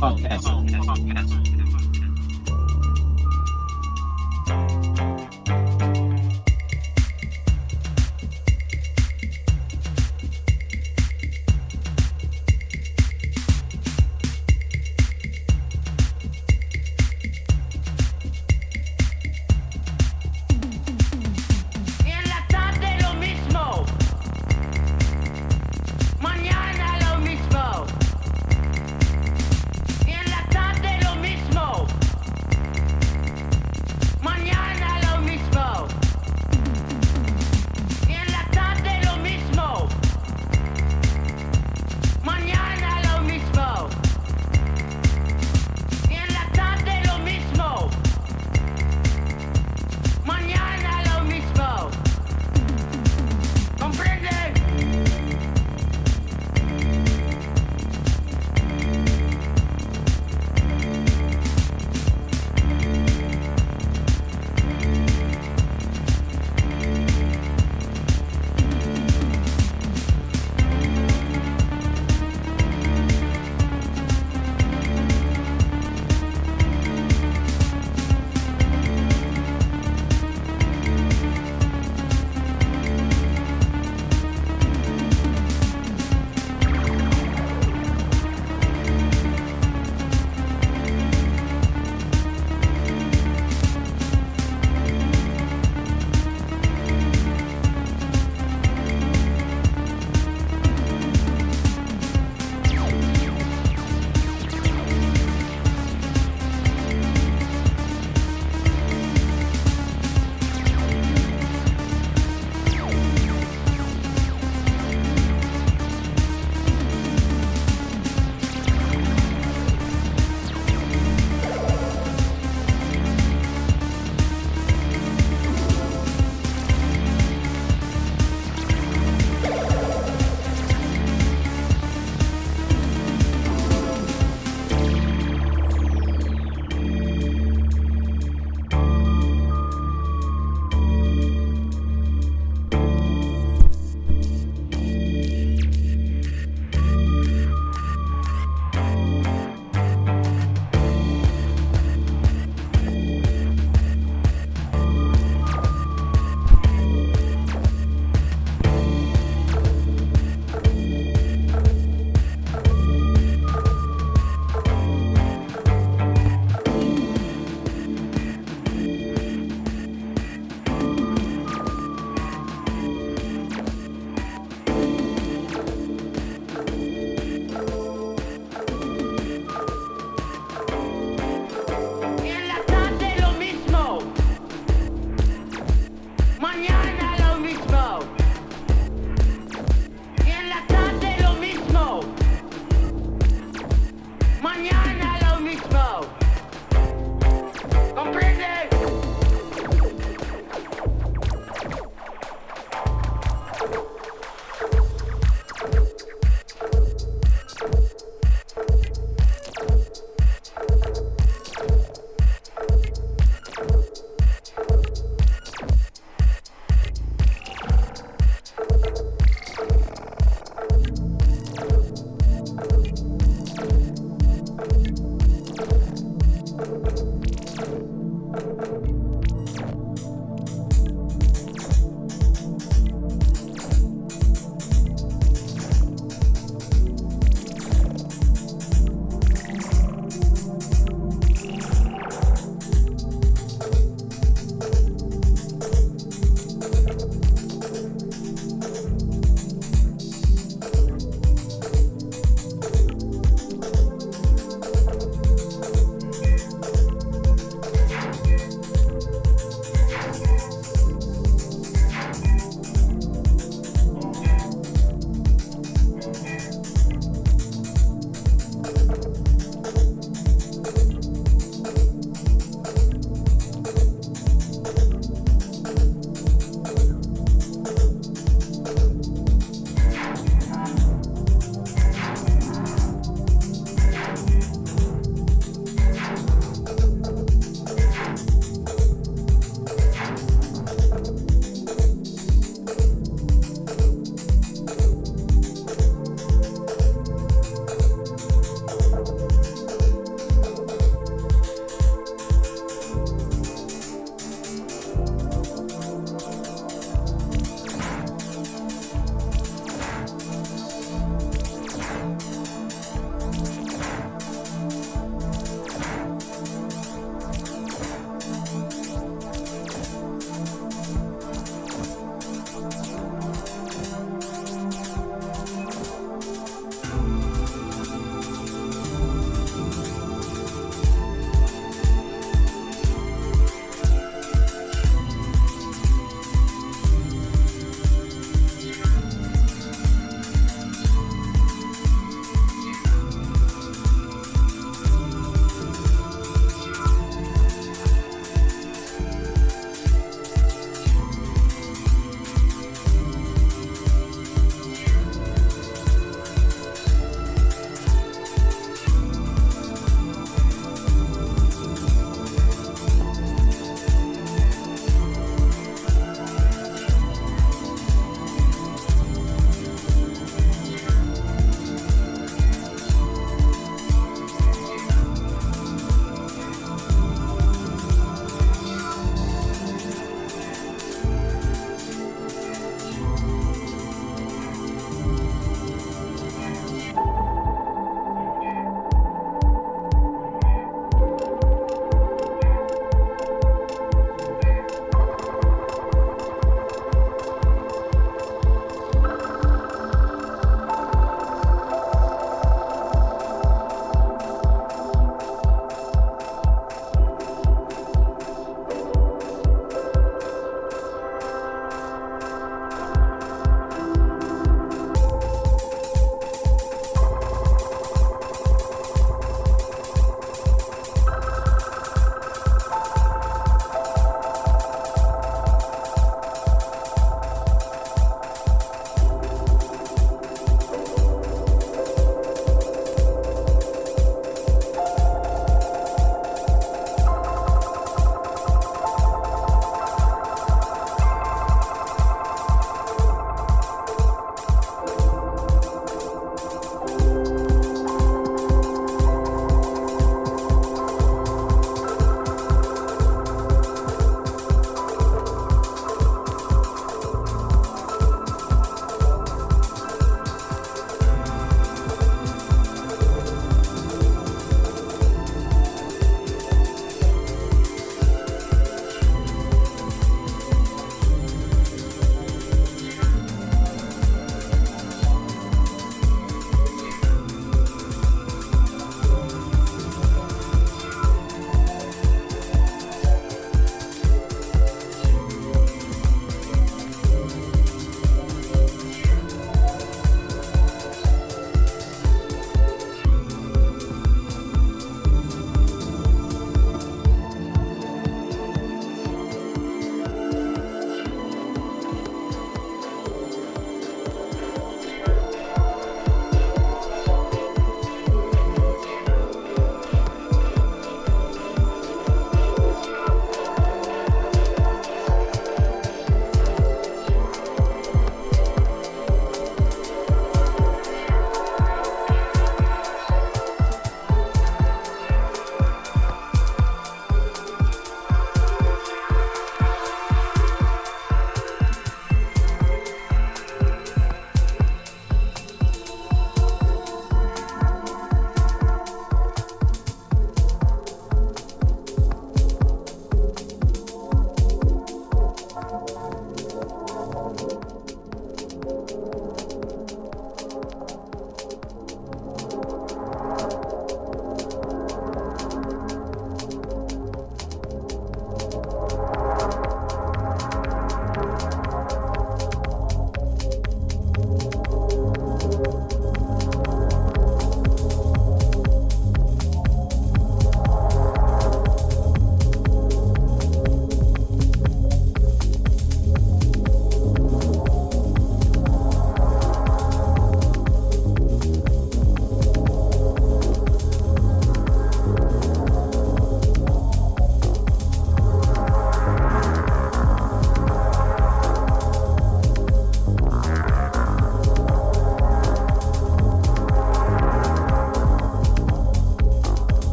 podcast.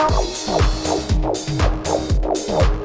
Thank you.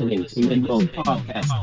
Listening to Minbone Podcast.